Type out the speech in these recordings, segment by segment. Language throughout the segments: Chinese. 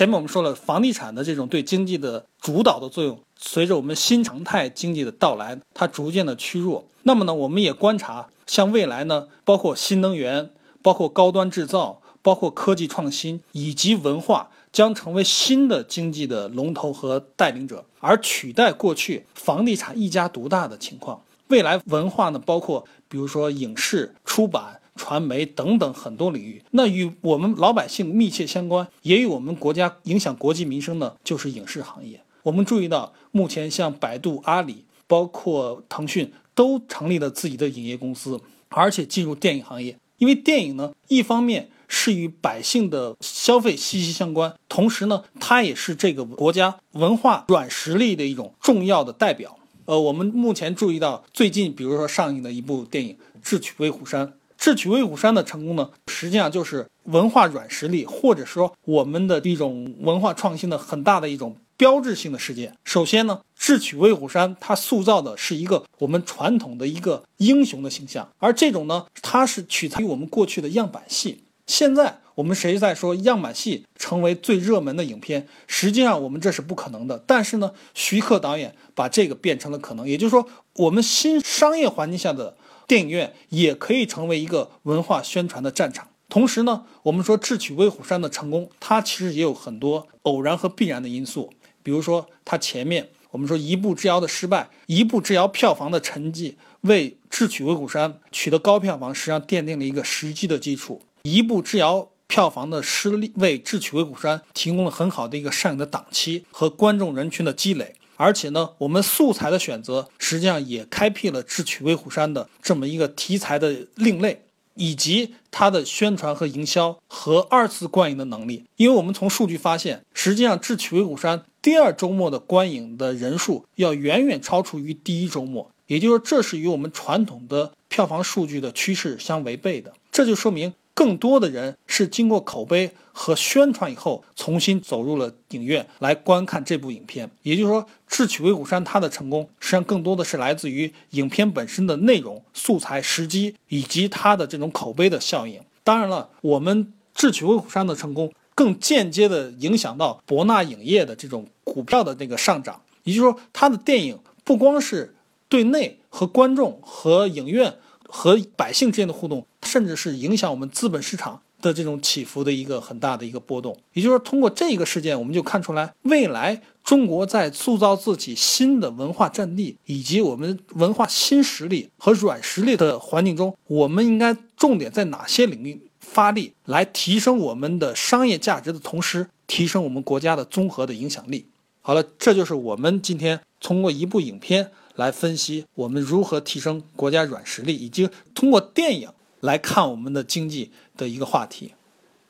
前面我们说了，房地产的这种对经济的主导的作用，随着我们新常态经济的到来，它逐渐的趋弱。那么呢，我们也观察，像未来呢，包括新能源，包括高端制造，包括科技创新以及文化，将成为新的经济的龙头和带领者，而取代过去房地产一家独大的情况。未来文化呢，包括比如说影视、出版。传媒等等很多领域，那与我们老百姓密切相关，也与我们国家影响国计民生的，就是影视行业。我们注意到，目前像百度、阿里，包括腾讯，都成立了自己的影业公司，而且进入电影行业。因为电影呢，一方面是与百姓的消费息息相关，同时呢，它也是这个国家文化软实力的一种重要的代表。呃，我们目前注意到，最近比如说上映的一部电影《智取威虎山》。智取威虎山的成功呢，实际上就是文化软实力，或者说我们的一种文化创新的很大的一种标志性的事件。首先呢，智取威虎山它塑造的是一个我们传统的一个英雄的形象，而这种呢，它是取材于我们过去的样板戏。现在我们谁在说样板戏成为最热门的影片？实际上我们这是不可能的。但是呢，徐克导演把这个变成了可能，也就是说，我们新商业环境下的。电影院也可以成为一个文化宣传的战场。同时呢，我们说智取威虎山的成功，它其实也有很多偶然和必然的因素。比如说，它前面我们说一步之遥的失败，一步之遥票房的成绩为智取威虎山取得高票房实际上奠定了一个实际的基础。一步之遥票房的失利为智取威虎山提供了很好的一个上映的档期和观众人群的积累。而且呢，我们素材的选择实际上也开辟了智取威虎山的这么一个题材的另类，以及它的宣传和营销和二次观影的能力。因为我们从数据发现，实际上智取威虎山第二周末的观影的人数要远远超出于第一周末，也就是说，这是与我们传统的票房数据的趋势相违背的。这就说明。更多的人是经过口碑和宣传以后，重新走入了影院来观看这部影片。也就是说，《智取威虎山》它的成功，实际上更多的是来自于影片本身的内容、素材、时机以及它的这种口碑的效应。当然了，我们《智取威虎山》的成功，更间接的影响到博纳影业的这种股票的那个上涨。也就是说，它的电影不光是对内和观众和影院。和百姓之间的互动，甚至是影响我们资本市场的这种起伏的一个很大的一个波动。也就是说，通过这个事件，我们就看出来，未来中国在塑造自己新的文化阵地以及我们文化新实力和软实力的环境中，我们应该重点在哪些领域发力，来提升我们的商业价值的同时，提升我们国家的综合的影响力。好了，这就是我们今天通过一部影片。来分析我们如何提升国家软实力，以及通过电影来看我们的经济的一个话题。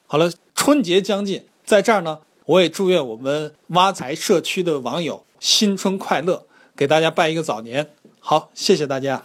好了，春节将近，在这儿呢，我也祝愿我们挖财社区的网友新春快乐，给大家拜一个早年。好，谢谢大家。